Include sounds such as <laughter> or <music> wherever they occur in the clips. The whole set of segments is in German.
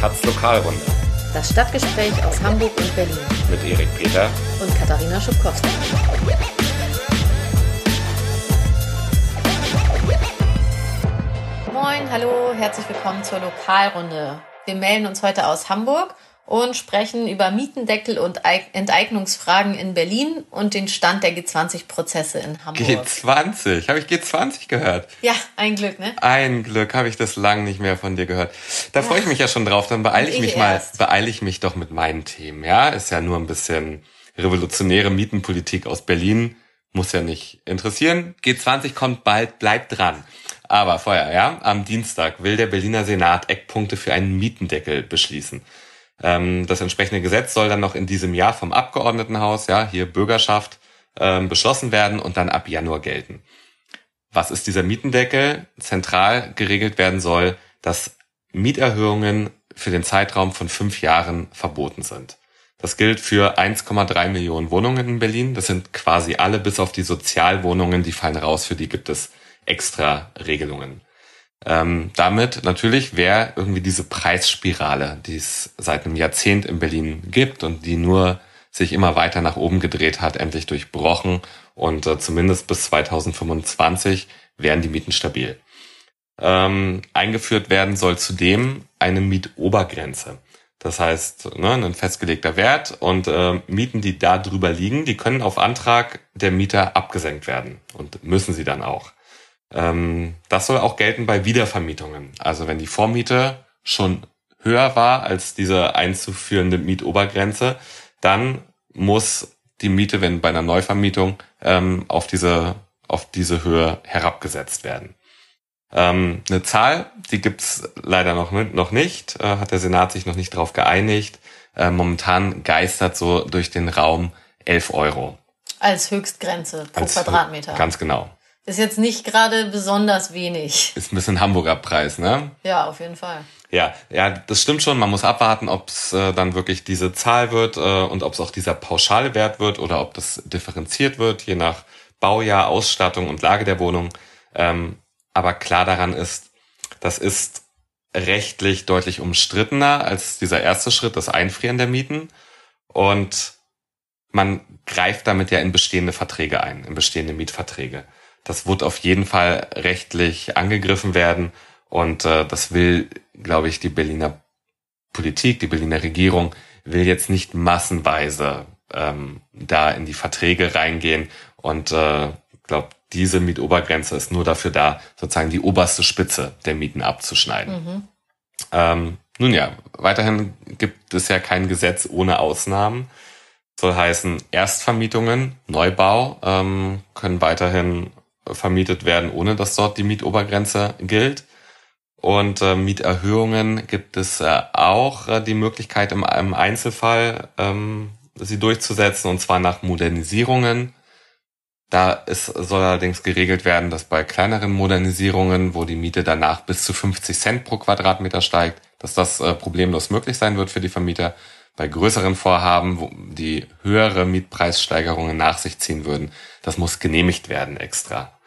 Taz Lokalrunde. Das Stadtgespräch aus Hamburg und Berlin. Mit Erik Peter und Katharina Schubkowski. Moin, hallo, herzlich willkommen zur Lokalrunde. Wir melden uns heute aus Hamburg und sprechen über Mietendeckel und Enteignungsfragen in Berlin und den Stand der G20-Prozesse in Hamburg. G20? Habe ich G20 gehört? Ja, ein Glück, ne? Ein Glück, habe ich das lang nicht mehr von dir gehört. Da freue ich mich ja schon drauf. Dann beeile ich, ich mich erst. mal, beeile ich mich doch mit meinen Themen. Ja, ist ja nur ein bisschen revolutionäre Mietenpolitik aus Berlin. Muss ja nicht interessieren. G20 kommt bald, bleibt dran. Aber vorher, ja, am Dienstag will der Berliner Senat Eckpunkte für einen Mietendeckel beschließen. Ähm, das entsprechende Gesetz soll dann noch in diesem Jahr vom Abgeordnetenhaus, ja, hier Bürgerschaft, ähm, beschlossen werden und dann ab Januar gelten. Was ist dieser Mietendeckel? Zentral geregelt werden soll, dass Mieterhöhungen für den Zeitraum von fünf Jahren verboten sind. Das gilt für 1,3 Millionen Wohnungen in Berlin. Das sind quasi alle bis auf die Sozialwohnungen, die fallen raus, für die gibt es extra Regelungen. Ähm, damit natürlich wäre irgendwie diese Preisspirale, die es seit einem Jahrzehnt in Berlin gibt und die nur sich immer weiter nach oben gedreht hat, endlich durchbrochen und äh, zumindest bis 2025 wären die Mieten stabil. Ähm, eingeführt werden soll zudem eine Mietobergrenze. Das heißt, ne, ein festgelegter Wert und äh, Mieten, die da drüber liegen, die können auf Antrag der Mieter abgesenkt werden und müssen sie dann auch. Ähm, das soll auch gelten bei Wiedervermietungen. Also wenn die Vormiete schon höher war als diese einzuführende Mietobergrenze, dann muss die Miete, wenn bei einer Neuvermietung, ähm, auf diese auf diese Höhe herabgesetzt werden. Ähm, eine Zahl, die gibt's leider noch, noch nicht, äh, hat der Senat sich noch nicht darauf geeinigt. Äh, momentan geistert so durch den Raum 11 Euro. Als Höchstgrenze pro Als, Quadratmeter. Ganz genau. Ist jetzt nicht gerade besonders wenig. Ist ein bisschen Hamburger Preis, ne? Ja, auf jeden Fall. Ja, ja, das stimmt schon. Man muss abwarten, ob es äh, dann wirklich diese Zahl wird äh, und ob es auch dieser Pauschalwert wird oder ob das differenziert wird, je nach Baujahr, Ausstattung und Lage der Wohnung. Ähm, aber klar daran ist, das ist rechtlich deutlich umstrittener als dieser erste Schritt, das Einfrieren der Mieten. Und man greift damit ja in bestehende Verträge ein, in bestehende Mietverträge. Das wird auf jeden Fall rechtlich angegriffen werden. Und äh, das will, glaube ich, die Berliner Politik, die Berliner Regierung will jetzt nicht massenweise ähm, da in die Verträge reingehen. Und äh, glaube, diese Mietobergrenze ist nur dafür da, sozusagen die oberste Spitze der Mieten abzuschneiden. Mhm. Ähm, nun ja, weiterhin gibt es ja kein Gesetz ohne Ausnahmen. Soll heißen, Erstvermietungen, Neubau ähm, können weiterhin vermietet werden, ohne dass dort die Mietobergrenze gilt. Und äh, Mieterhöhungen gibt es äh, auch äh, die Möglichkeit im, im Einzelfall ähm, sie durchzusetzen, und zwar nach Modernisierungen. Da ist, soll allerdings geregelt werden, dass bei kleineren Modernisierungen, wo die Miete danach bis zu 50 Cent pro Quadratmeter steigt, dass das äh, problemlos möglich sein wird für die Vermieter. Bei größeren Vorhaben, wo die höhere Mietpreissteigerungen nach sich ziehen würden, das muss genehmigt werden extra.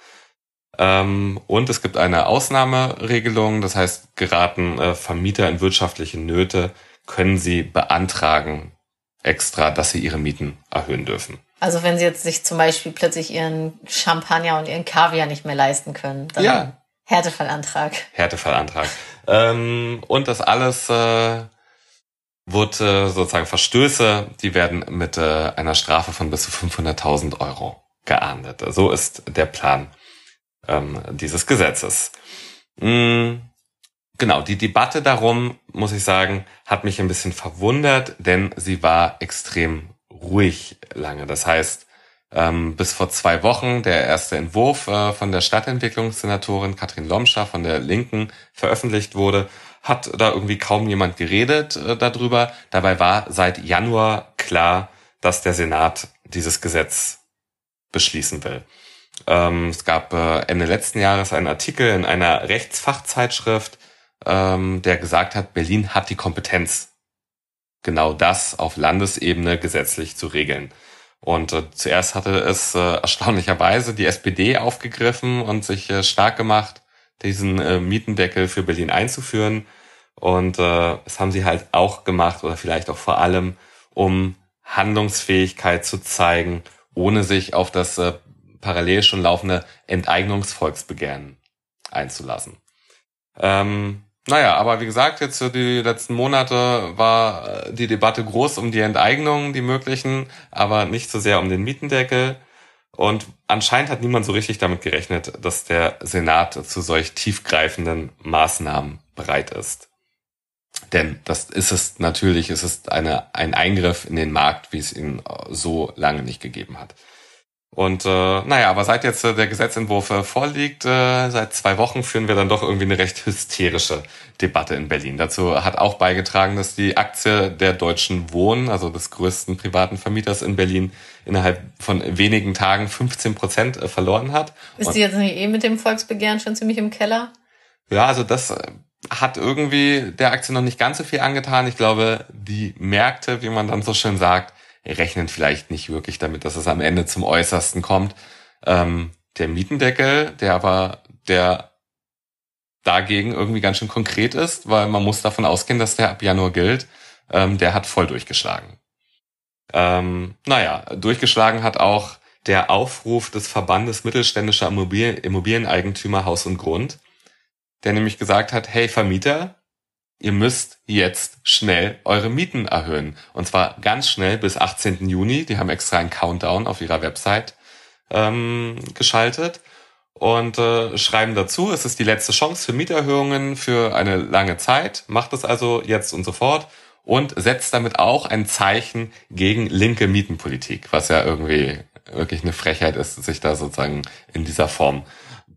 Ähm, und es gibt eine Ausnahmeregelung, das heißt, geraten äh, Vermieter in wirtschaftliche Nöte, können sie beantragen extra, dass sie ihre Mieten erhöhen dürfen. Also wenn sie jetzt sich zum Beispiel plötzlich ihren Champagner und ihren Kaviar nicht mehr leisten können, dann ja. Härtefallantrag. Härtefallantrag. ähm, und das alles äh, wird äh, sozusagen Verstöße, die werden mit einer Strafe von bis zu 500.000 Euro geahndet. So ist der Plan ähm, dieses Gesetzes. Mhm. Genau, die Debatte darum, muss ich sagen, hat mich ein bisschen verwundert, denn sie war extrem ruhig lange. Das heißt, ähm, bis vor zwei Wochen der erste Entwurf äh, von der Stadtentwicklungssenatorin Katrin Lomscher von der Linken veröffentlicht wurde, hat da irgendwie kaum jemand geredet äh, darüber. Dabei war seit Januar klar, dass der Senat dieses Gesetz beschließen will. Ähm, es gab äh, Ende letzten Jahres einen Artikel in einer Rechtsfachzeitschrift, ähm, der gesagt hat, Berlin hat die Kompetenz, genau das auf Landesebene gesetzlich zu regeln. Und äh, zuerst hatte es äh, erstaunlicherweise die SPD aufgegriffen und sich äh, stark gemacht, diesen äh, Mietendeckel für Berlin einzuführen. Und äh, das haben sie halt auch gemacht oder vielleicht auch vor allem, um Handlungsfähigkeit zu zeigen, ohne sich auf das äh, parallel schon laufende Enteignungsvolksbegehren einzulassen. Ähm, naja, aber wie gesagt, jetzt für die letzten Monate war äh, die Debatte groß um die Enteignungen, die möglichen, aber nicht so sehr um den Mietendeckel. Und anscheinend hat niemand so richtig damit gerechnet, dass der Senat zu solch tiefgreifenden Maßnahmen bereit ist. Denn das ist es natürlich, es ist eine, ein Eingriff in den Markt, wie es ihn so lange nicht gegeben hat. Und äh, naja, aber seit jetzt äh, der Gesetzentwurf äh, vorliegt, äh, seit zwei Wochen führen wir dann doch irgendwie eine recht hysterische Debatte in Berlin. Dazu hat auch beigetragen, dass die Aktie der Deutschen Wohnen, also des größten privaten Vermieters in Berlin, innerhalb von wenigen Tagen 15 Prozent äh, verloren hat. Ist die jetzt nicht eh mit dem Volksbegehren schon ziemlich im Keller? Ja, also das äh, hat irgendwie der Aktie noch nicht ganz so viel angetan. Ich glaube, die Märkte, wie man dann so schön sagt, rechnen vielleicht nicht wirklich damit, dass es am Ende zum Äußersten kommt. Ähm, der Mietendeckel, der aber der dagegen irgendwie ganz schön konkret ist, weil man muss davon ausgehen, dass der ab Januar gilt, ähm, der hat voll durchgeschlagen. Ähm, naja, durchgeschlagen hat auch der Aufruf des Verbandes mittelständischer Immobilien Immobilieneigentümer Haus und Grund, der nämlich gesagt hat, hey Vermieter, ihr müsst jetzt schnell eure Mieten erhöhen. Und zwar ganz schnell bis 18. Juni. Die haben extra einen Countdown auf ihrer Website ähm, geschaltet und äh, schreiben dazu, es ist die letzte Chance für Mieterhöhungen für eine lange Zeit. Macht es also jetzt und sofort und setzt damit auch ein Zeichen gegen linke Mietenpolitik, was ja irgendwie wirklich eine Frechheit ist, sich da sozusagen in dieser Form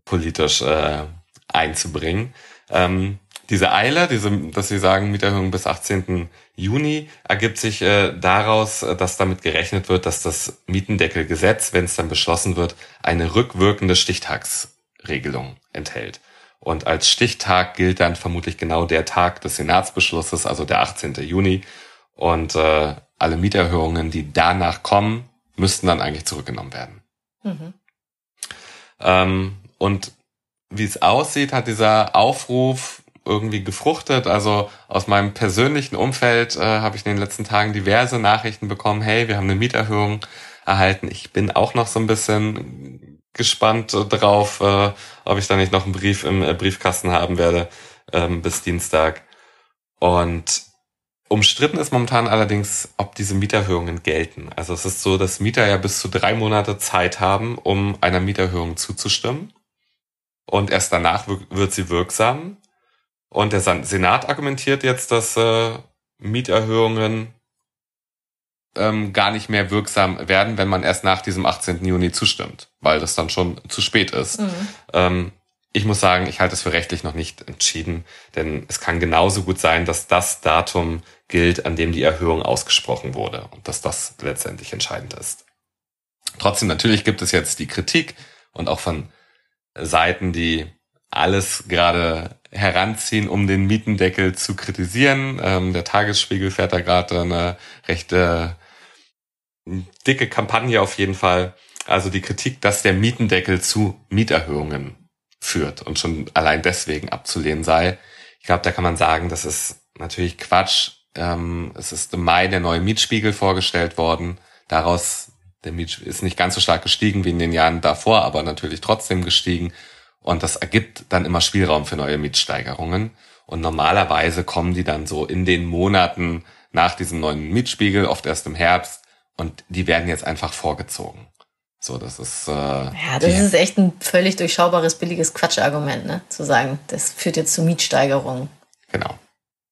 politisch äh, einzubringen. Ähm, diese Eile, diese, dass Sie sagen, Mieterhöhung bis 18. Juni, ergibt sich äh, daraus, äh, dass damit gerechnet wird, dass das Mietendeckelgesetz, wenn es dann beschlossen wird, eine rückwirkende Stichtagsregelung enthält. Und als Stichtag gilt dann vermutlich genau der Tag des Senatsbeschlusses, also der 18. Juni. Und äh, alle Mieterhöhungen, die danach kommen, müssten dann eigentlich zurückgenommen werden. Mhm. Ähm, und wie es aussieht, hat dieser Aufruf irgendwie gefruchtet. Also aus meinem persönlichen Umfeld äh, habe ich in den letzten Tagen diverse Nachrichten bekommen, hey, wir haben eine Mieterhöhung erhalten. Ich bin auch noch so ein bisschen gespannt drauf, äh, ob ich da nicht noch einen Brief im äh, Briefkasten haben werde ähm, bis Dienstag. Und umstritten ist momentan allerdings, ob diese Mieterhöhungen gelten. Also es ist so, dass Mieter ja bis zu drei Monate Zeit haben, um einer Mieterhöhung zuzustimmen. Und erst danach wird sie wirksam. Und der Senat argumentiert jetzt, dass äh, Mieterhöhungen ähm, gar nicht mehr wirksam werden, wenn man erst nach diesem 18. Juni zustimmt, weil das dann schon zu spät ist. Mhm. Ähm, ich muss sagen, ich halte es für rechtlich noch nicht entschieden, denn es kann genauso gut sein, dass das Datum gilt, an dem die Erhöhung ausgesprochen wurde und dass das letztendlich entscheidend ist. Trotzdem, natürlich gibt es jetzt die Kritik und auch von Seiten, die alles gerade heranziehen, um den Mietendeckel zu kritisieren. Ähm, der Tagesspiegel fährt da gerade eine recht äh, dicke Kampagne auf jeden Fall. Also die Kritik, dass der Mietendeckel zu Mieterhöhungen führt und schon allein deswegen abzulehnen sei. Ich glaube, da kann man sagen, das ist natürlich Quatsch. Ähm, es ist im Mai der neue Mietspiegel vorgestellt worden. Daraus, der Miet ist nicht ganz so stark gestiegen wie in den Jahren davor, aber natürlich trotzdem gestiegen. Und das ergibt dann immer Spielraum für neue Mietsteigerungen. Und normalerweise kommen die dann so in den Monaten nach diesem neuen Mietspiegel, oft erst im Herbst. Und die werden jetzt einfach vorgezogen. So, das ist. Äh, ja, das ist echt ein völlig durchschaubares, billiges Quatschargument, ne? Zu sagen, das führt jetzt zu Mietsteigerungen. Genau.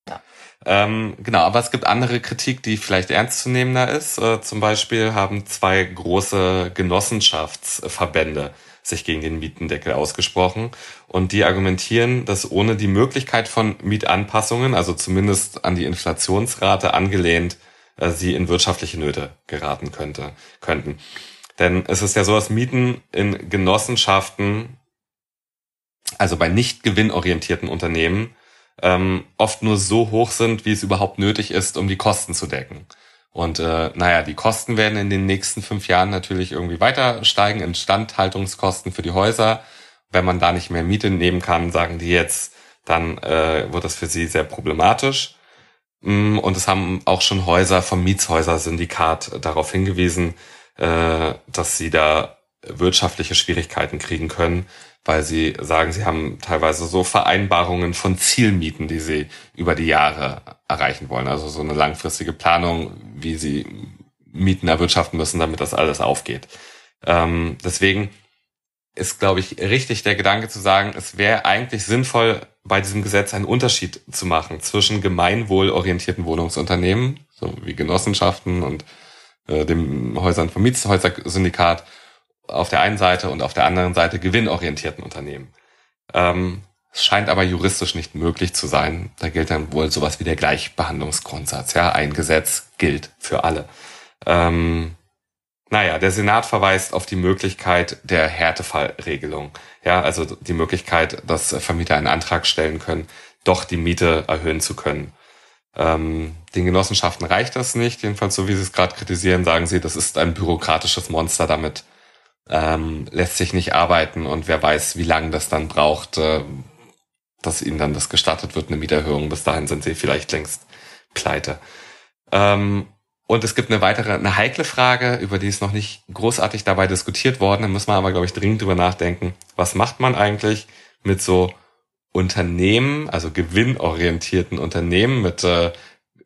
Ja. Ähm, genau, aber es gibt andere Kritik, die vielleicht ernstzunehmender ist. Äh, zum Beispiel haben zwei große Genossenschaftsverbände sich gegen den Mietendeckel ausgesprochen. Und die argumentieren, dass ohne die Möglichkeit von Mietanpassungen, also zumindest an die Inflationsrate angelehnt, äh, sie in wirtschaftliche Nöte geraten könnte, könnten. Denn es ist ja so, dass Mieten in Genossenschaften, also bei nicht gewinnorientierten Unternehmen, ähm, oft nur so hoch sind, wie es überhaupt nötig ist, um die Kosten zu decken. Und äh, naja, die Kosten werden in den nächsten fünf Jahren natürlich irgendwie weiter steigen, Instandhaltungskosten für die Häuser. Wenn man da nicht mehr Miete nehmen kann, sagen die jetzt, dann äh, wird das für sie sehr problematisch. Mm, und es haben auch schon Häuser vom Mietshäuser-Syndikat darauf hingewiesen, äh, dass sie da wirtschaftliche Schwierigkeiten kriegen können, weil sie sagen, sie haben teilweise so Vereinbarungen von Zielmieten, die sie über die Jahre erreichen wollen. Also so eine langfristige Planung, wie sie Mieten erwirtschaften müssen, damit das alles aufgeht. Ähm, deswegen ist, glaube ich, richtig der Gedanke zu sagen, es wäre eigentlich sinnvoll, bei diesem Gesetz einen Unterschied zu machen zwischen gemeinwohlorientierten Wohnungsunternehmen, so wie Genossenschaften und äh, dem Häusern vom Mietshäuser-Syndikat auf der einen Seite und auf der anderen Seite gewinnorientierten Unternehmen. Ähm, es scheint aber juristisch nicht möglich zu sein. Da gilt dann wohl sowas wie der Gleichbehandlungsgrundsatz. Ja, ein Gesetz gilt für alle. Ähm, naja, der Senat verweist auf die Möglichkeit der Härtefallregelung. Ja, also die Möglichkeit, dass Vermieter einen Antrag stellen können, doch die Miete erhöhen zu können. Ähm, den Genossenschaften reicht das nicht, jedenfalls so wie sie es gerade kritisieren, sagen sie, das ist ein bürokratisches Monster, damit ähm, lässt sich nicht arbeiten und wer weiß, wie lange das dann braucht, äh, dass ihnen dann das gestattet wird, eine Mieterhöhung. Bis dahin sind sie vielleicht längst pleite. Ähm, und es gibt eine weitere, eine heikle Frage, über die ist noch nicht großartig dabei diskutiert worden. Da muss man aber, glaube ich, dringend drüber nachdenken. Was macht man eigentlich mit so Unternehmen, also gewinnorientierten Unternehmen mit äh,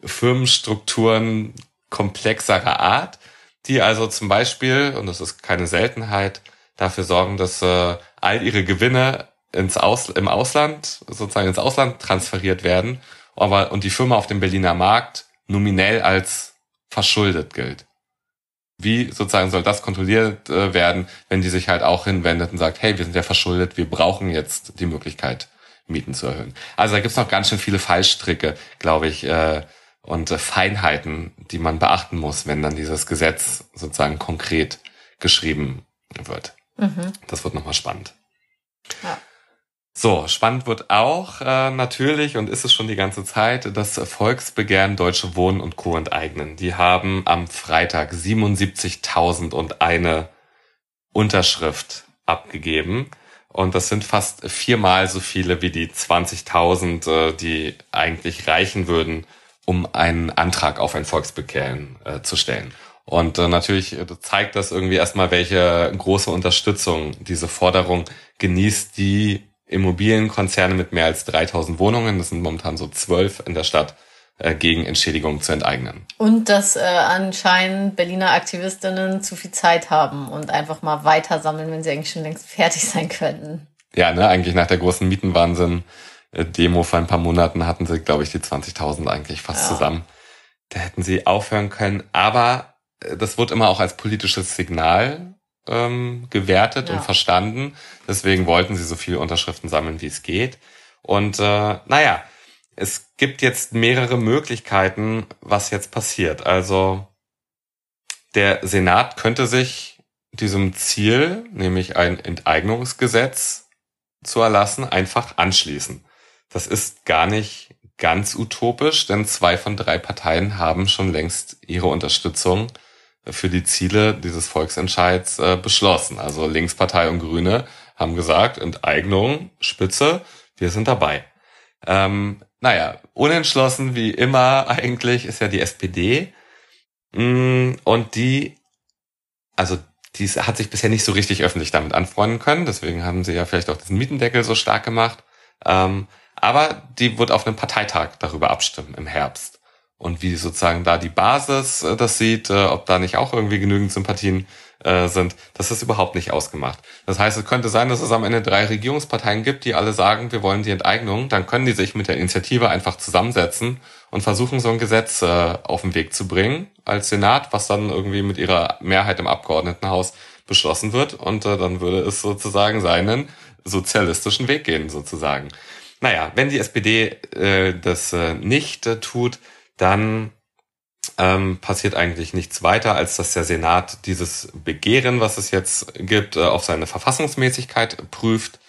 Firmenstrukturen komplexerer Art, die also zum Beispiel, und das ist keine Seltenheit, dafür sorgen, dass äh, all ihre Gewinne ins Aus, im Ausland, sozusagen ins Ausland transferiert werden, aber und die Firma auf dem Berliner Markt nominell als verschuldet gilt. Wie sozusagen soll das kontrolliert äh, werden, wenn die sich halt auch hinwendet und sagt, hey, wir sind ja verschuldet, wir brauchen jetzt die Möglichkeit, Mieten zu erhöhen. Also da gibt's noch ganz schön viele Fallstricke, glaube ich, äh, und äh, Feinheiten, die man beachten muss, wenn dann dieses Gesetz sozusagen konkret geschrieben wird. Mhm. Das wird nochmal spannend. Ja. So, spannend wird auch äh, natürlich und ist es schon die ganze Zeit das Volksbegehren Deutsche Wohnen und Co. enteignen. Die haben am Freitag 77.000 und eine Unterschrift abgegeben. Und das sind fast viermal so viele wie die 20.000, äh, die eigentlich reichen würden, um einen Antrag auf ein Volksbegehren äh, zu stellen. Und äh, natürlich äh, zeigt das irgendwie erstmal, welche große Unterstützung diese Forderung genießt, die Immobilienkonzerne mit mehr als 3000 Wohnungen, das sind momentan so zwölf in der Stadt, äh, gegen Entschädigungen zu enteignen. Und dass äh, anscheinend Berliner Aktivistinnen zu viel Zeit haben und einfach mal weiter sammeln, wenn sie eigentlich schon längst fertig sein könnten. Ja, ne, eigentlich nach der großen Mietenwahnsinn Demo vor ein paar Monaten hatten sie, glaube ich, die 20.000 eigentlich fast ja. zusammen. Da hätten sie aufhören können. Aber äh, das wird immer auch als politisches Signal ähm, gewertet ja. und verstanden. Deswegen wollten sie so viele Unterschriften sammeln, wie es geht. Und äh, naja, es gibt jetzt mehrere Möglichkeiten, was jetzt passiert. Also der Senat könnte sich diesem Ziel, nämlich ein Enteignungsgesetz zu erlassen, einfach anschließen. Das ist gar nicht ganz utopisch, denn zwei von drei Parteien haben schon längst ihre Unterstützung für die Ziele dieses Volksentscheids äh, beschlossen. Also Linkspartei und Grüne haben gesagt, Enteignung, Spitze, wir sind dabei. Ähm, naja, unentschlossen wie immer eigentlich ist ja die SPD. Mm, und die, also die hat sich bisher nicht so richtig öffentlich damit anfreunden können. Deswegen haben sie ja vielleicht auch diesen Mietendeckel so stark gemacht. Ähm, aber die wird auf einem Parteitag darüber abstimmen im Herbst und wie sozusagen da die Basis äh, das sieht, äh, ob da nicht auch irgendwie genügend Sympathien äh, sind, das ist überhaupt nicht ausgemacht. Das heißt, es könnte sein, dass es am Ende drei Regierungsparteien gibt, die alle sagen, wir wollen die Enteignung, dann können die sich mit der Initiative einfach zusammensetzen und versuchen, so ein Gesetz auf den Weg zu bringen als Senat, was dann irgendwie mit ihrer Mehrheit im Abgeordnetenhaus beschlossen wird und dann würde es sozusagen seinen sozialistischen Weg gehen, sozusagen. Naja, wenn die SPD äh, das äh, nicht äh, tut, dann ähm, passiert eigentlich nichts weiter, als dass der Senat dieses Begehren, was es jetzt gibt, äh, auf seine Verfassungsmäßigkeit prüft.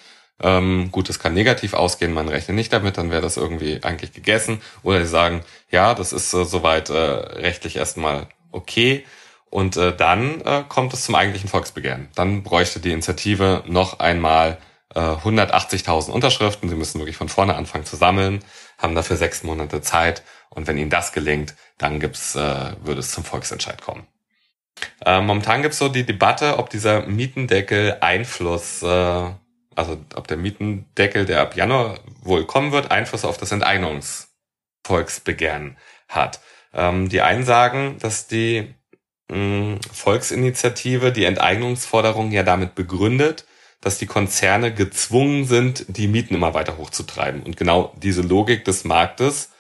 Ähm, gut, es kann negativ ausgehen, man rechnet nicht damit, dann wäre das irgendwie eigentlich gegessen. Oder sie sagen, ja, das ist äh, soweit äh, rechtlich erstmal okay. Und äh, dann äh, kommt es zum eigentlichen Volksbegehren. Dann bräuchte die Initiative noch einmal äh, 180.000 Unterschriften. Sie müssen wirklich von vorne anfangen zu sammeln, haben dafür sechs Monate Zeit. Und wenn ihnen das gelingt, dann gibt's, äh, würde es zum Volksentscheid kommen. Äh, momentan gibt's so die Debatte, ob dieser Mietendeckel Einfluss, äh, also ob der Mietendeckel, der ab Januar wohl kommen wird, Einfluss auf das Enteignungsvolksbegehren hat. Ähm, die einen sagen, dass die mh, Volksinitiative die Enteignungsforderung ja damit begründet, dass die Konzerne gezwungen sind, die Mieten immer weiter hochzutreiben. Und genau diese Logik des Marktes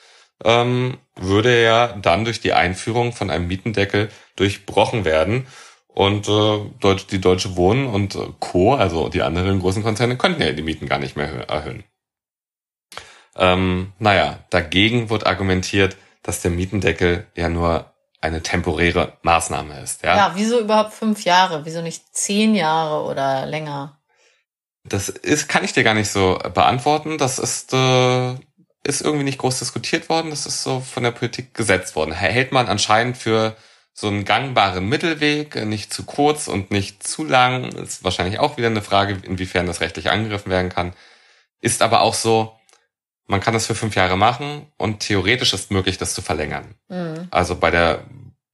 ähm, würde ja dann durch die Einführung von einem Mietendeckel durchbrochen werden. Und äh, die Deutsche Wohnen und Co., also die anderen großen Konzerne, könnten ja die Mieten gar nicht mehr erhöhen. Ähm, naja, dagegen wird argumentiert, dass der Mietendeckel ja nur eine temporäre Maßnahme ist. Ja? ja, wieso überhaupt fünf Jahre? Wieso nicht zehn Jahre oder länger? Das ist, kann ich dir gar nicht so beantworten. Das ist, äh, ist irgendwie nicht groß diskutiert worden. Das ist so von der Politik gesetzt worden. Hält man anscheinend für so einen gangbaren Mittelweg, nicht zu kurz und nicht zu lang. Ist wahrscheinlich auch wieder eine Frage, inwiefern das rechtlich angegriffen werden kann. Ist aber auch so, man kann das für fünf Jahre machen und theoretisch ist möglich, das zu verlängern. Mhm. Also bei der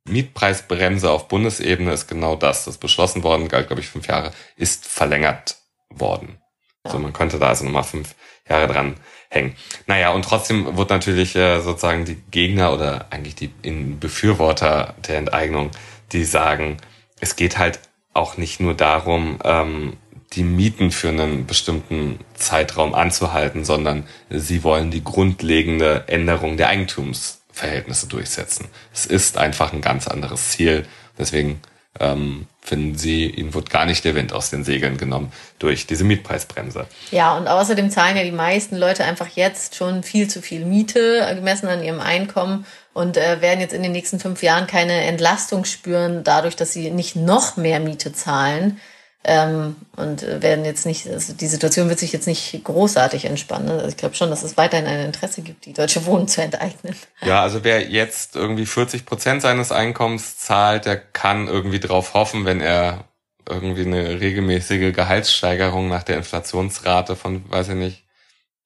Mietpreisbremse auf Bundesebene ist genau das. Das ist beschlossen worden, galt, glaube ich, fünf Jahre, ist verlängert worden. So, man könnte da also nochmal fünf Jahre dran hängen. Naja, und trotzdem wird natürlich äh, sozusagen die Gegner oder eigentlich die in Befürworter der Enteignung, die sagen, es geht halt auch nicht nur darum, ähm, die Mieten für einen bestimmten Zeitraum anzuhalten, sondern sie wollen die grundlegende Änderung der Eigentumsverhältnisse durchsetzen. Es ist einfach ein ganz anderes Ziel. Deswegen ähm, finden sie, ihnen wird gar nicht der Wind aus den Segeln genommen durch diese Mietpreisbremse. Ja, und außerdem zahlen ja die meisten Leute einfach jetzt schon viel zu viel Miete, gemessen an ihrem Einkommen und äh, werden jetzt in den nächsten fünf Jahren keine Entlastung spüren, dadurch, dass sie nicht noch mehr Miete zahlen. Ähm, und werden jetzt nicht, also die Situation wird sich jetzt nicht großartig entspannen. Also ich glaube schon, dass es weiterhin ein Interesse gibt, die deutsche Wohnung zu enteignen. Ja, also wer jetzt irgendwie 40 Prozent seines Einkommens zahlt, der kann irgendwie drauf hoffen, wenn er irgendwie eine regelmäßige Gehaltssteigerung nach der Inflationsrate von, weiß ich nicht,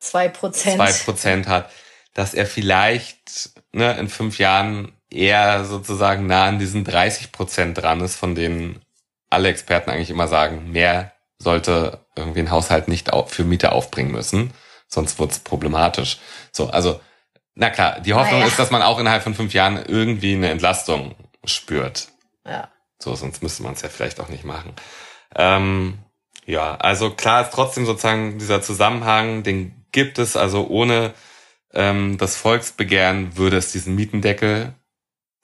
zwei Prozent zwei Prozent hat, dass er vielleicht ne, in fünf Jahren eher sozusagen nah an diesen 30 Prozent dran ist, von denen alle Experten eigentlich immer sagen, mehr sollte irgendwie ein Haushalt nicht für Miete aufbringen müssen, sonst wird's problematisch. So, also, na klar, die Hoffnung ja. ist, dass man auch innerhalb von fünf Jahren irgendwie eine Entlastung spürt. Ja. So, sonst müsste man es ja vielleicht auch nicht machen. Ähm, ja, also klar ist trotzdem sozusagen dieser Zusammenhang, den gibt es, also ohne ähm, das Volksbegehren würde es diesen Mietendeckel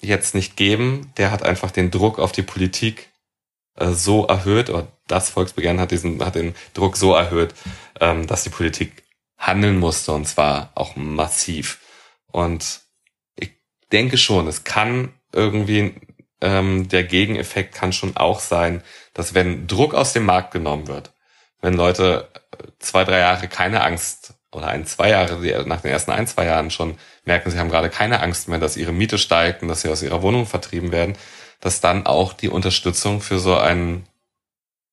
jetzt nicht geben. Der hat einfach den Druck auf die Politik so erhöht, oder das Volksbegehren hat diesen, hat den Druck so erhöht, ähm, dass die Politik handeln musste und zwar auch massiv. Und ich denke schon, es kann irgendwie ähm, der Gegeneffekt kann schon auch sein, dass wenn Druck aus dem Markt genommen wird, wenn Leute zwei, drei Jahre keine Angst oder ein, zwei Jahre, nach den ersten ein, zwei Jahren schon merken, sie haben gerade keine Angst mehr, dass ihre Miete steigt und dass sie aus ihrer Wohnung vertrieben werden, dass dann auch die Unterstützung für so ein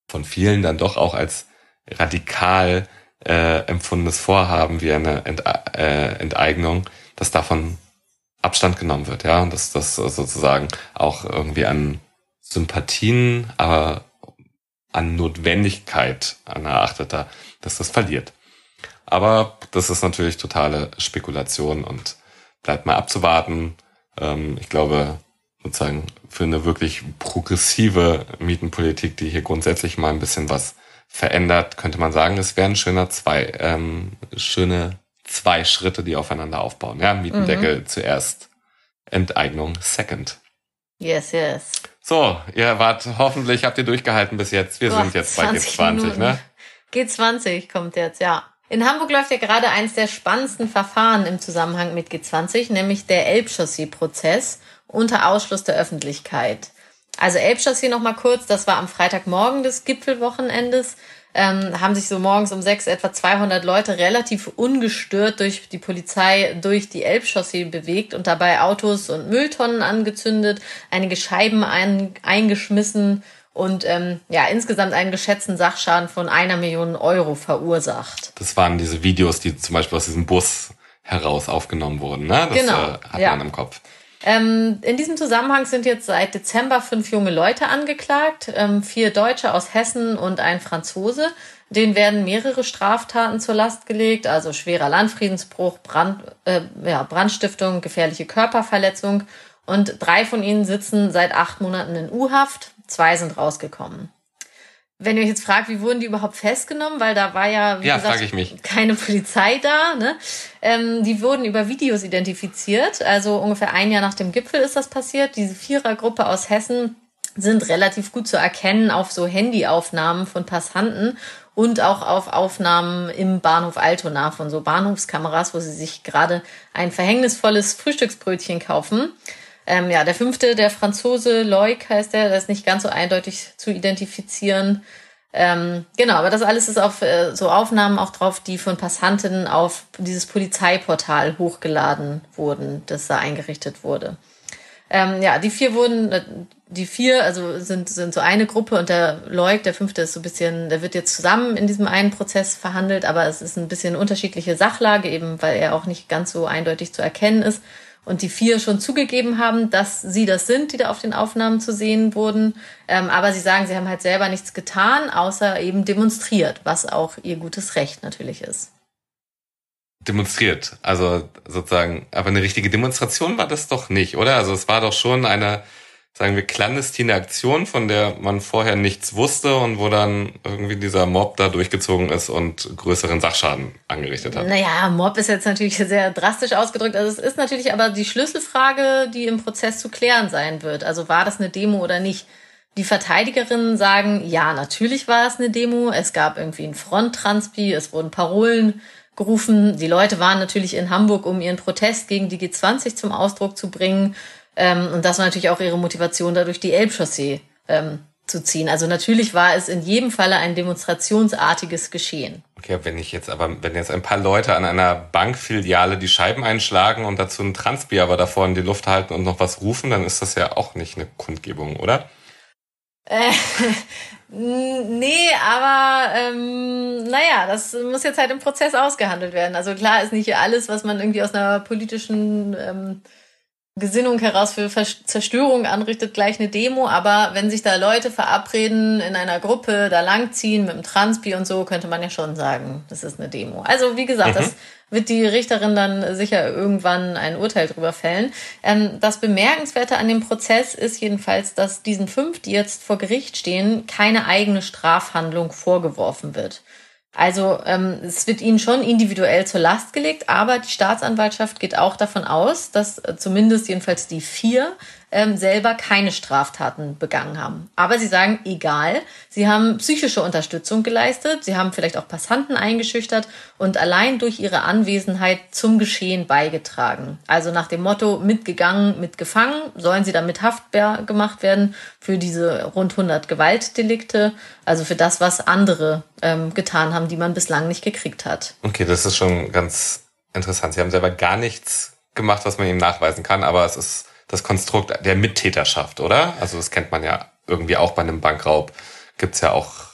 von vielen dann doch auch als radikal äh, empfundenes Vorhaben wie eine Ent äh, Enteignung, dass davon Abstand genommen wird, ja, und dass das sozusagen auch irgendwie an Sympathien, aber an Notwendigkeit an erachteter, dass das verliert. Aber das ist natürlich totale Spekulation und bleibt mal abzuwarten. Ähm, ich glaube, sozusagen für eine wirklich progressive Mietenpolitik, die hier grundsätzlich mal ein bisschen was verändert, könnte man sagen, es wären schöner zwei, ähm, schöne zwei Schritte, die aufeinander aufbauen. Ja, Mietendeckel mhm. zuerst, Enteignung second. Yes, yes. So, ihr wart hoffentlich, habt ihr durchgehalten bis jetzt. Wir Boah, sind jetzt bei G20, Minuten. ne? G20 kommt jetzt, ja. In Hamburg läuft ja gerade eins der spannendsten Verfahren im Zusammenhang mit G20, nämlich der Elbchaussee-Prozess unter Ausschluss der Öffentlichkeit. Also Elbchaussee noch mal kurz, das war am Freitagmorgen des Gipfelwochenendes, ähm, haben sich so morgens um sechs etwa 200 Leute relativ ungestört durch die Polizei durch die Elbchaussee bewegt und dabei Autos und Mülltonnen angezündet, einige Scheiben ein, eingeschmissen und ähm, ja insgesamt einen geschätzten Sachschaden von einer Million Euro verursacht. Das waren diese Videos, die zum Beispiel aus diesem Bus heraus aufgenommen wurden, ne? Das genau. äh, hat ja. man im Kopf. Ähm, in diesem Zusammenhang sind jetzt seit Dezember fünf junge Leute angeklagt, ähm, vier Deutsche aus Hessen und ein Franzose. Denen werden mehrere Straftaten zur Last gelegt, also schwerer Landfriedensbruch, Brand, äh, ja, Brandstiftung, gefährliche Körperverletzung. Und drei von ihnen sitzen seit acht Monaten in U-Haft, zwei sind rausgekommen. Wenn ihr euch jetzt fragt, wie wurden die überhaupt festgenommen, weil da war ja, wie Ja, gesagt, keine <laughs> Polizei da. Ne? Ähm, die wurden über Videos identifiziert. Also ungefähr ein Jahr nach dem Gipfel ist das passiert. Diese Vierergruppe aus Hessen sind relativ gut zu erkennen auf so Handyaufnahmen von Passanten und auch auf Aufnahmen im Bahnhof Altona von so Bahnhofskameras, wo sie sich gerade ein verhängnisvolles Frühstücksbrötchen kaufen. Ähm, ja, der fünfte, der Franzose Loic heißt der, der ist nicht ganz so eindeutig zu identifizieren. Ähm, genau, aber das alles ist auf äh, so Aufnahmen auch drauf, die von Passanten auf dieses Polizeiportal hochgeladen wurden, das da eingerichtet wurde. Ähm, ja, die vier wurden, äh, die vier, also sind, sind so eine Gruppe und der Leuk, der fünfte ist so ein bisschen, der wird jetzt zusammen in diesem einen Prozess verhandelt, aber es ist ein bisschen unterschiedliche Sachlage, eben weil er auch nicht ganz so eindeutig zu erkennen ist. Und die vier schon zugegeben haben, dass sie das sind, die da auf den Aufnahmen zu sehen wurden. Ähm, aber sie sagen, sie haben halt selber nichts getan, außer eben demonstriert, was auch ihr gutes Recht natürlich ist Demonstriert. Also sozusagen, aber eine richtige Demonstration war das doch nicht, oder? Also es war doch schon eine, sagen wir, clandestine Aktion, von der man vorher nichts wusste und wo dann irgendwie dieser Mob da durchgezogen ist und größeren Sachschaden angerichtet hat. Naja, Mob ist jetzt natürlich sehr drastisch ausgedrückt. Also es ist natürlich aber die Schlüsselfrage, die im Prozess zu klären sein wird. Also war das eine Demo oder nicht? Die Verteidigerinnen sagen, ja, natürlich war es eine Demo. Es gab irgendwie ein Fronttranspi, es wurden Parolen gerufen. Die Leute waren natürlich in Hamburg, um ihren Protest gegen die G20 zum Ausdruck zu bringen. Ähm, und das war natürlich auch ihre Motivation, dadurch die Elbchaussee ähm, zu ziehen. Also natürlich war es in jedem Falle ein demonstrationsartiges Geschehen. Okay, wenn ich jetzt aber, wenn jetzt ein paar Leute an einer Bankfiliale die Scheiben einschlagen und dazu ein Transbier aber davor in die Luft halten und noch was rufen, dann ist das ja auch nicht eine Kundgebung, oder? Äh, <laughs> nee, aber ähm, naja, das muss jetzt halt im Prozess ausgehandelt werden. Also klar ist nicht alles, was man irgendwie aus einer politischen ähm, Gesinnung heraus für Zerstörung anrichtet, gleich eine Demo. Aber wenn sich da Leute verabreden in einer Gruppe, da langziehen mit dem Transpi und so, könnte man ja schon sagen, das ist eine Demo. Also wie gesagt, mhm. das wird die Richterin dann sicher irgendwann ein Urteil drüber fällen. Ähm, das Bemerkenswerte an dem Prozess ist jedenfalls, dass diesen fünf, die jetzt vor Gericht stehen, keine eigene Strafhandlung vorgeworfen wird. Also ähm, es wird ihnen schon individuell zur Last gelegt, aber die Staatsanwaltschaft geht auch davon aus, dass äh, zumindest jedenfalls die vier ähm, selber keine Straftaten begangen haben. Aber sie sagen, egal, sie haben psychische Unterstützung geleistet, sie haben vielleicht auch Passanten eingeschüchtert und allein durch ihre Anwesenheit zum Geschehen beigetragen. Also nach dem Motto, mitgegangen, mitgefangen, sollen sie damit haftbar gemacht werden für diese rund 100 Gewaltdelikte, also für das, was andere ähm, getan haben, die man bislang nicht gekriegt hat. Okay, das ist schon ganz interessant. Sie haben selber gar nichts gemacht, was man ihnen nachweisen kann, aber es ist das Konstrukt der Mittäterschaft, oder? Also das kennt man ja irgendwie auch bei einem Bankraub. Gibt's ja auch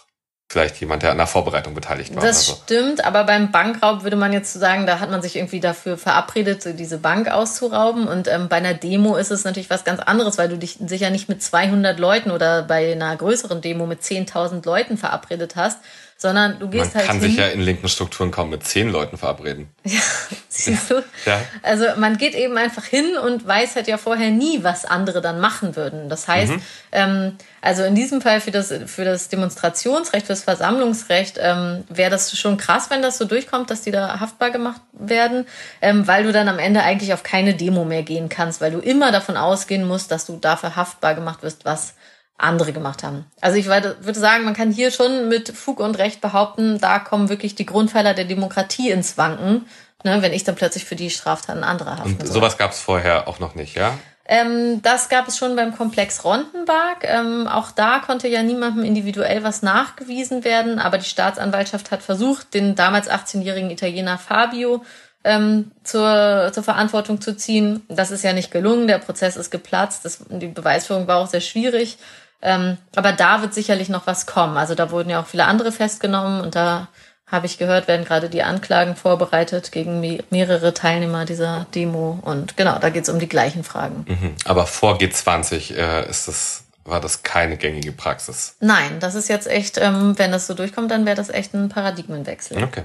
vielleicht jemand, der an der Vorbereitung beteiligt war. Das so. stimmt, aber beim Bankraub würde man jetzt sagen, da hat man sich irgendwie dafür verabredet, diese Bank auszurauben. Und ähm, bei einer Demo ist es natürlich was ganz anderes, weil du dich sicher nicht mit 200 Leuten oder bei einer größeren Demo mit 10.000 Leuten verabredet hast, sondern du gehst Man halt kann hin. sich ja in linken Strukturen kaum mit zehn Leuten verabreden. <laughs> Ja, siehst du? Ja. Also man geht eben einfach hin und weiß halt ja vorher nie, was andere dann machen würden. Das heißt, Mhm. ähm, also in diesem Fall für das, für das Demonstrationsrecht, für das Versammlungsrecht, ähm, wäre das schon krass, wenn das so durchkommt, dass die da haftbar gemacht werden, ähm, weil du dann am Ende eigentlich auf keine Demo mehr gehen kannst, weil du immer davon ausgehen musst, dass du dafür haftbar gemacht wirst, was andere gemacht haben. Also ich würde sagen, man kann hier schon mit Fug und Recht behaupten, da kommen wirklich die Grundpfeiler der Demokratie ins Wanken, ne, wenn ich dann plötzlich für die Straftaten anderer haften Und soll. sowas gab's vorher auch noch nicht, ja? Ähm, das gab es schon beim Komplex Rondenberg. Ähm, auch da konnte ja niemandem individuell was nachgewiesen werden, aber die Staatsanwaltschaft hat versucht, den damals 18-jährigen Italiener Fabio ähm, zur, zur Verantwortung zu ziehen. Das ist ja nicht gelungen, der Prozess ist geplatzt, das, die Beweisführung war auch sehr schwierig. Ähm, aber da wird sicherlich noch was kommen. Also da wurden ja auch viele andere festgenommen und da habe ich gehört, werden gerade die Anklagen vorbereitet gegen mehrere Teilnehmer dieser Demo. Und genau, da geht es um die gleichen Fragen. Mhm. Aber vor G20 äh, ist das, war das keine gängige Praxis. Nein, das ist jetzt echt, ähm, wenn das so durchkommt, dann wäre das echt ein Paradigmenwechsel. Okay.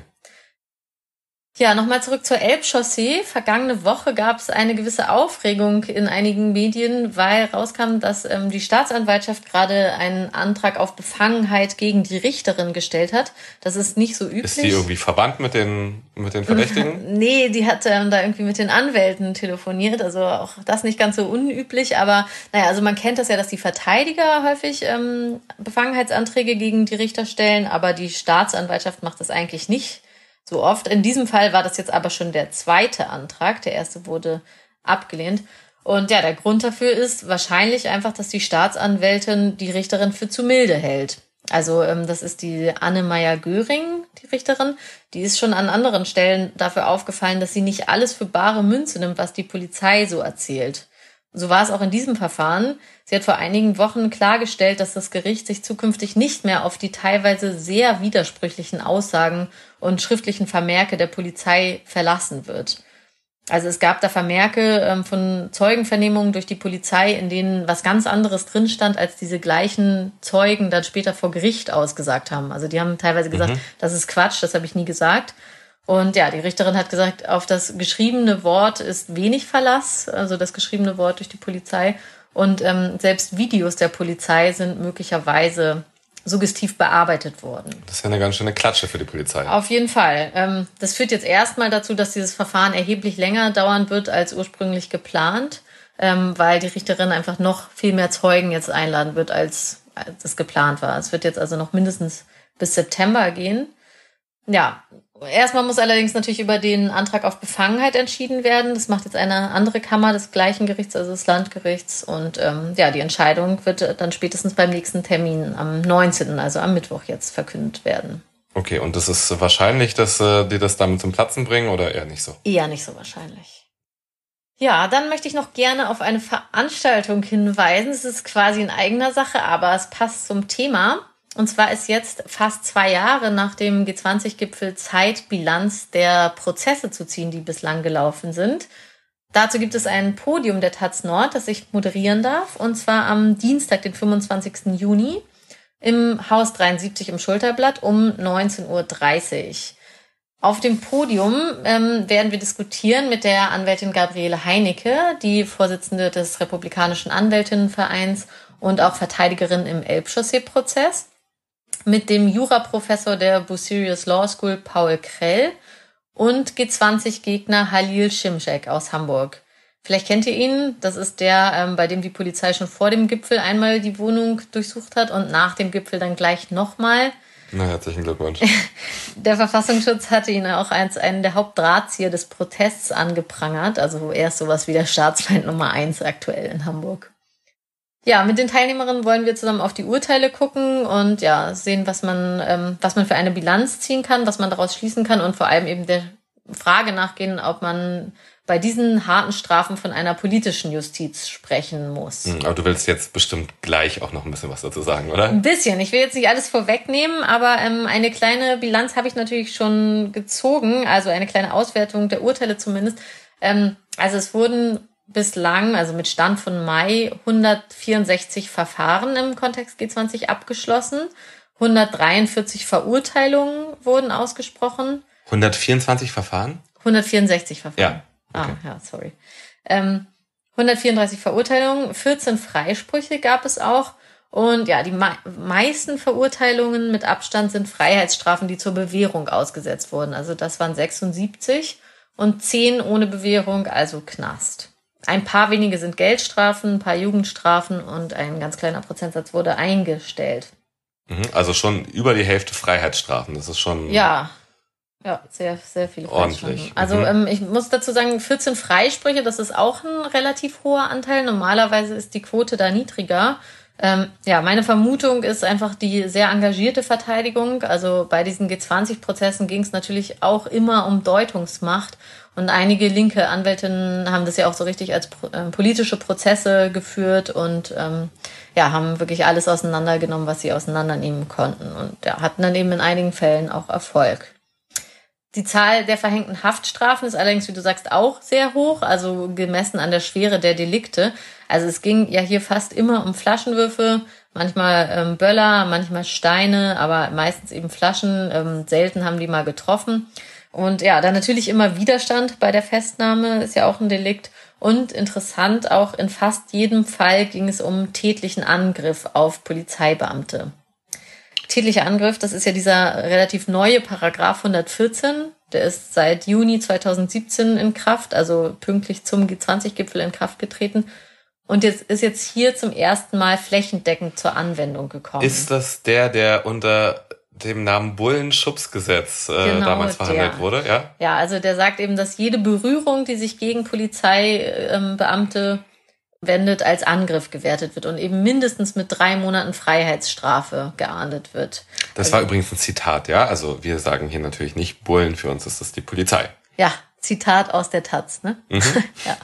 Ja, nochmal zurück zur Elbchaussee. Vergangene Woche gab es eine gewisse Aufregung in einigen Medien, weil rauskam, dass ähm, die Staatsanwaltschaft gerade einen Antrag auf Befangenheit gegen die Richterin gestellt hat. Das ist nicht so üblich. Ist die irgendwie verwandt mit den, mit den Verdächtigen? <laughs> nee, die hat ähm, da irgendwie mit den Anwälten telefoniert. Also auch das nicht ganz so unüblich. Aber naja, also man kennt das ja, dass die Verteidiger häufig ähm, Befangenheitsanträge gegen die Richter stellen, aber die Staatsanwaltschaft macht das eigentlich nicht so oft. In diesem Fall war das jetzt aber schon der zweite Antrag. Der erste wurde abgelehnt. Und ja, der Grund dafür ist wahrscheinlich einfach, dass die Staatsanwältin die Richterin für zu milde hält. Also ähm, das ist die Anne Meyer Göring, die Richterin. Die ist schon an anderen Stellen dafür aufgefallen, dass sie nicht alles für bare Münze nimmt, was die Polizei so erzählt. So war es auch in diesem Verfahren. Sie hat vor einigen Wochen klargestellt, dass das Gericht sich zukünftig nicht mehr auf die teilweise sehr widersprüchlichen Aussagen und schriftlichen Vermerke der Polizei verlassen wird. Also es gab da Vermerke ähm, von Zeugenvernehmungen durch die Polizei, in denen was ganz anderes drin stand, als diese gleichen Zeugen dann später vor Gericht ausgesagt haben. Also die haben teilweise gesagt, mhm. das ist Quatsch, das habe ich nie gesagt. Und ja, die Richterin hat gesagt, auf das geschriebene Wort ist wenig Verlass, also das geschriebene Wort durch die Polizei. Und ähm, selbst Videos der Polizei sind möglicherweise suggestiv bearbeitet worden. Das ist ja eine ganz schöne Klatsche für die Polizei. Auf jeden Fall. Ähm, das führt jetzt erstmal dazu, dass dieses Verfahren erheblich länger dauern wird als ursprünglich geplant, ähm, weil die Richterin einfach noch viel mehr Zeugen jetzt einladen wird, als, als es geplant war. Es wird jetzt also noch mindestens bis September gehen. Ja, Erstmal muss allerdings natürlich über den Antrag auf Befangenheit entschieden werden. Das macht jetzt eine andere Kammer des gleichen Gerichts, also des Landgerichts. Und ähm, ja, die Entscheidung wird dann spätestens beim nächsten Termin am 19., also am Mittwoch jetzt verkündet werden. Okay, und es ist wahrscheinlich, dass äh, die das damit zum Platzen bringen oder eher nicht so? Eher nicht so wahrscheinlich. Ja, dann möchte ich noch gerne auf eine Veranstaltung hinweisen. Es ist quasi in eigener Sache, aber es passt zum Thema. Und zwar ist jetzt fast zwei Jahre nach dem G20-Gipfel Zeit, Bilanz der Prozesse zu ziehen, die bislang gelaufen sind. Dazu gibt es ein Podium der Taz Nord, das ich moderieren darf, und zwar am Dienstag, den 25. Juni, im Haus 73 im Schulterblatt um 19.30 Uhr. Auf dem Podium ähm, werden wir diskutieren mit der Anwältin Gabriele Heinecke, die Vorsitzende des Republikanischen Anwältinnenvereins und auch Verteidigerin im Elbchaussee-Prozess mit dem Juraprofessor der Bucerius Law School Paul Krell und G20-Gegner Halil Shimshek aus Hamburg. Vielleicht kennt ihr ihn. Das ist der, ähm, bei dem die Polizei schon vor dem Gipfel einmal die Wohnung durchsucht hat und nach dem Gipfel dann gleich nochmal. Na, herzlichen Glückwunsch. <laughs> Der Verfassungsschutz hatte ihn auch als einen der Hauptdrahtzieher des Protests angeprangert. Also er ist sowas wie der Staatsfeind Nummer eins aktuell in Hamburg. Ja, mit den Teilnehmerinnen wollen wir zusammen auf die Urteile gucken und ja, sehen, was man, ähm, was man für eine Bilanz ziehen kann, was man daraus schließen kann und vor allem eben der Frage nachgehen, ob man bei diesen harten Strafen von einer politischen Justiz sprechen muss. Hm, aber du willst jetzt bestimmt gleich auch noch ein bisschen was dazu sagen, oder? Ein bisschen. Ich will jetzt nicht alles vorwegnehmen, aber ähm, eine kleine Bilanz habe ich natürlich schon gezogen, also eine kleine Auswertung der Urteile zumindest. Ähm, also es wurden bislang, also mit Stand von Mai, 164 Verfahren im Kontext G20 abgeschlossen. 143 Verurteilungen wurden ausgesprochen. 124 Verfahren? 164 Verfahren. Ja. Ah, okay. Ah, ja, sorry. Ähm, 134 Verurteilungen, 14 Freisprüche gab es auch. Und ja, die me meisten Verurteilungen mit Abstand sind Freiheitsstrafen, die zur Bewährung ausgesetzt wurden. Also das waren 76 und 10 ohne Bewährung, also Knast. Ein paar wenige sind Geldstrafen, ein paar Jugendstrafen und ein ganz kleiner Prozentsatz wurde eingestellt. Mhm, also schon über die Hälfte Freiheitsstrafen. Das ist schon. Ja. Ja, sehr, sehr viele Ordentlich. Also mhm. ähm, ich muss dazu sagen, 14 Freisprüche, das ist auch ein relativ hoher Anteil. Normalerweise ist die Quote da niedriger. Ähm, ja, meine Vermutung ist einfach die sehr engagierte Verteidigung. Also bei diesen G20-Prozessen ging es natürlich auch immer um Deutungsmacht Und einige linke Anwältinnen haben das ja auch so richtig als äh, politische Prozesse geführt und ähm, ja, haben wirklich alles auseinandergenommen, was sie auseinandernehmen konnten. Und ja, hatten dann eben in einigen Fällen auch Erfolg. Die Zahl der verhängten Haftstrafen ist allerdings, wie du sagst, auch sehr hoch, also gemessen an der Schwere der Delikte. Also es ging ja hier fast immer um Flaschenwürfe, manchmal ähm, Böller, manchmal Steine, aber meistens eben Flaschen. Ähm, selten haben die mal getroffen. Und ja, dann natürlich immer Widerstand bei der Festnahme ist ja auch ein Delikt. Und interessant, auch in fast jedem Fall ging es um tätlichen Angriff auf Polizeibeamte tätlicher Angriff, das ist ja dieser relativ neue Paragraph 114. Der ist seit Juni 2017 in Kraft, also pünktlich zum G20-Gipfel in Kraft getreten. Und jetzt ist jetzt hier zum ersten Mal flächendeckend zur Anwendung gekommen. Ist das der, der unter dem Namen Bullenschubsgesetz äh, genau, damals verhandelt der. wurde, ja? Ja, also der sagt eben, dass jede Berührung, die sich gegen Polizeibeamte ähm, wendet, als Angriff gewertet wird und eben mindestens mit drei Monaten Freiheitsstrafe geahndet wird. Das also, war übrigens ein Zitat, ja? Also wir sagen hier natürlich nicht Bullen, für uns ist das die Polizei. Ja, Zitat aus der Taz, ne? Mhm. <laughs> ja.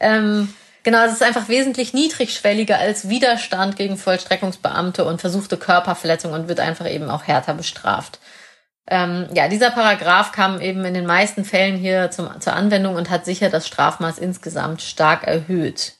ähm, genau, es ist einfach wesentlich niedrigschwelliger als Widerstand gegen Vollstreckungsbeamte und versuchte Körperverletzung und wird einfach eben auch härter bestraft. Ähm, ja, dieser Paragraph kam eben in den meisten Fällen hier zum, zur Anwendung und hat sicher das Strafmaß insgesamt stark erhöht.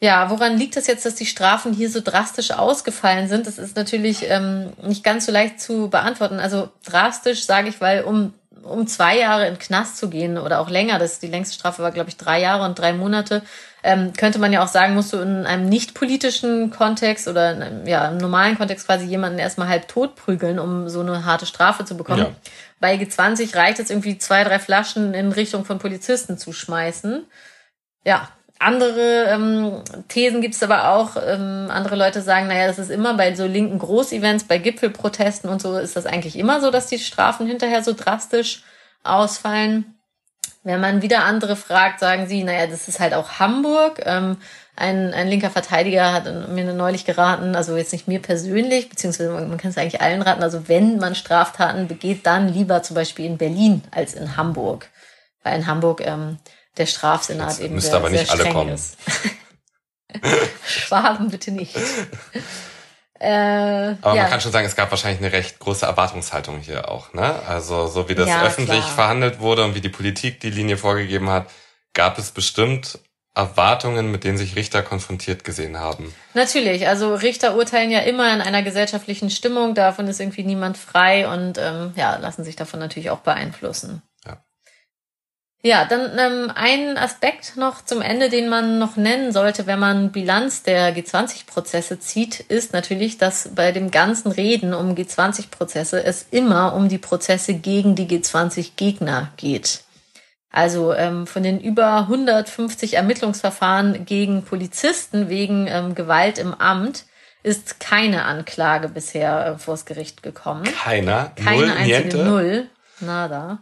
Ja, woran liegt es jetzt, dass die Strafen hier so drastisch ausgefallen sind? Das ist natürlich ähm, nicht ganz so leicht zu beantworten. Also drastisch sage ich, weil um um zwei Jahre in Knast zu gehen oder auch länger, das die längste Strafe war, glaube ich, drei Jahre und drei Monate, ähm, könnte man ja auch sagen, musst du in einem nicht politischen Kontext oder in einem, ja, im normalen Kontext quasi jemanden erstmal halb tot prügeln, um so eine harte Strafe zu bekommen. Ja. Bei G20 reicht es irgendwie zwei, drei Flaschen in Richtung von Polizisten zu schmeißen. Ja, andere ähm, Thesen gibt es aber auch. Ähm, andere Leute sagen, naja, das ist immer bei so linken Großevents, bei Gipfelprotesten und so ist das eigentlich immer so, dass die Strafen hinterher so drastisch ausfallen. Wenn man wieder andere fragt, sagen sie, naja, das ist halt auch Hamburg. Ähm, ein, ein linker Verteidiger hat mir neulich geraten, also jetzt nicht mir persönlich, beziehungsweise man, man kann es eigentlich allen raten, also wenn man Straftaten begeht, dann lieber zum Beispiel in Berlin als in Hamburg. Weil in Hamburg ähm, der Strafsenat Jetzt eben müsste sehr, aber nicht alle kommen. Ist. <laughs> Schwaben bitte nicht. <laughs> Äh, aber ja. man kann schon sagen, es gab wahrscheinlich eine recht große Erwartungshaltung hier auch. Ne? Also so wie das ja, öffentlich klar. verhandelt wurde und wie die Politik die Linie vorgegeben hat, gab es bestimmt Erwartungen, mit denen sich Richter konfrontiert gesehen haben. Natürlich, also Richter urteilen ja immer in einer gesellschaftlichen Stimmung, davon ist irgendwie niemand frei und ähm, ja, lassen sich davon natürlich auch beeinflussen. Ja, dann ähm, ein Aspekt noch zum Ende, den man noch nennen sollte, wenn man Bilanz der G20-Prozesse zieht, ist natürlich, dass bei dem ganzen Reden um G20-Prozesse es immer um die Prozesse gegen die G20-Gegner geht. Also ähm, von den über 150 Ermittlungsverfahren gegen Polizisten wegen ähm, Gewalt im Amt ist keine Anklage bisher äh, vors Gericht gekommen. Keiner? Keine null, einzige niente. Null. Nada.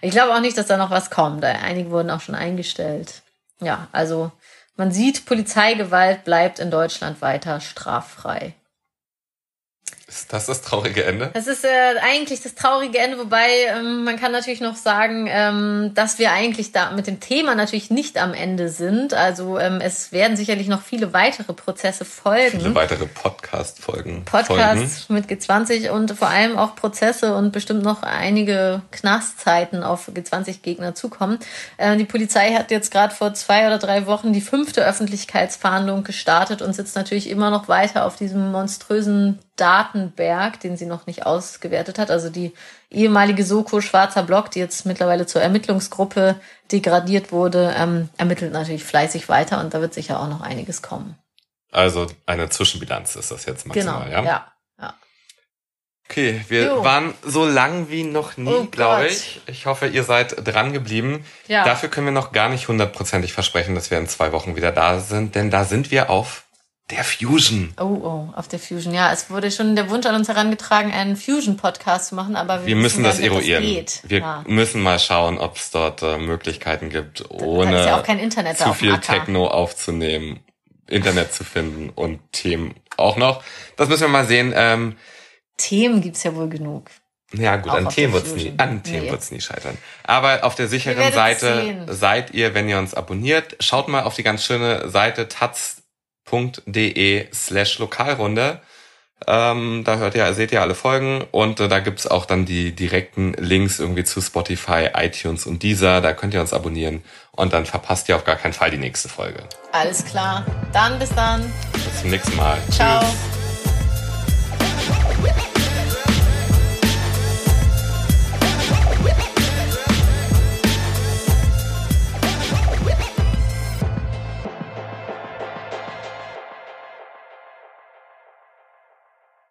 Ich glaube auch nicht, dass da noch was kommt. Einige wurden auch schon eingestellt. Ja, also man sieht, Polizeigewalt bleibt in Deutschland weiter straffrei. Ist das das traurige Ende? Das ist äh, eigentlich das traurige Ende, wobei ähm, man kann natürlich noch sagen, ähm, dass wir eigentlich da mit dem Thema natürlich nicht am Ende sind. Also ähm, es werden sicherlich noch viele weitere Prozesse folgen. Viele weitere Podcast-Folgen. Podcasts mit G20 und vor allem auch Prozesse und bestimmt noch einige Knastzeiten auf G20-Gegner zukommen. Äh, die Polizei hat jetzt gerade vor zwei oder drei Wochen die fünfte Öffentlichkeitsverhandlung gestartet und sitzt natürlich immer noch weiter auf diesem monströsen Datenberg, den sie noch nicht ausgewertet hat. Also die ehemalige Soko Schwarzer Block, die jetzt mittlerweile zur Ermittlungsgruppe degradiert wurde, ähm, ermittelt natürlich fleißig weiter und da wird sicher auch noch einiges kommen. Also eine Zwischenbilanz ist das jetzt maximal, genau, ja? Ja. ja. Okay, wir jo. waren so lang wie noch nie, oh glaube ich. Ich hoffe, ihr seid dran geblieben. Ja. Dafür können wir noch gar nicht hundertprozentig versprechen, dass wir in zwei Wochen wieder da sind, denn da sind wir auf der Fusion. Oh, oh, auf der Fusion. Ja, es wurde schon der Wunsch an uns herangetragen, einen Fusion-Podcast zu machen, aber wir, wir müssen das eruieren. Das wir ja. müssen mal schauen, ob es dort äh, Möglichkeiten gibt, ohne ja zu viel Techno aufzunehmen, Internet zu finden und Themen auch noch. Das müssen wir mal sehen. Ähm, Themen gibt's ja wohl genug. Ja gut, an Themen wird's nie, an Themen nee. wird's nie scheitern. Aber auf der sicheren Seite sehen. seid ihr, wenn ihr uns abonniert. Schaut mal auf die ganz schöne Seite taz.de slash Lokalrunde. Ähm, da hört ihr, seht ihr alle Folgen und äh, da gibt's auch dann die direkten Links irgendwie zu Spotify, iTunes und dieser. Da könnt ihr uns abonnieren und dann verpasst ihr auf gar keinen Fall die nächste Folge. Alles klar. Dann bis dann. Bis zum nächsten Mal. Ciao. Tschüss.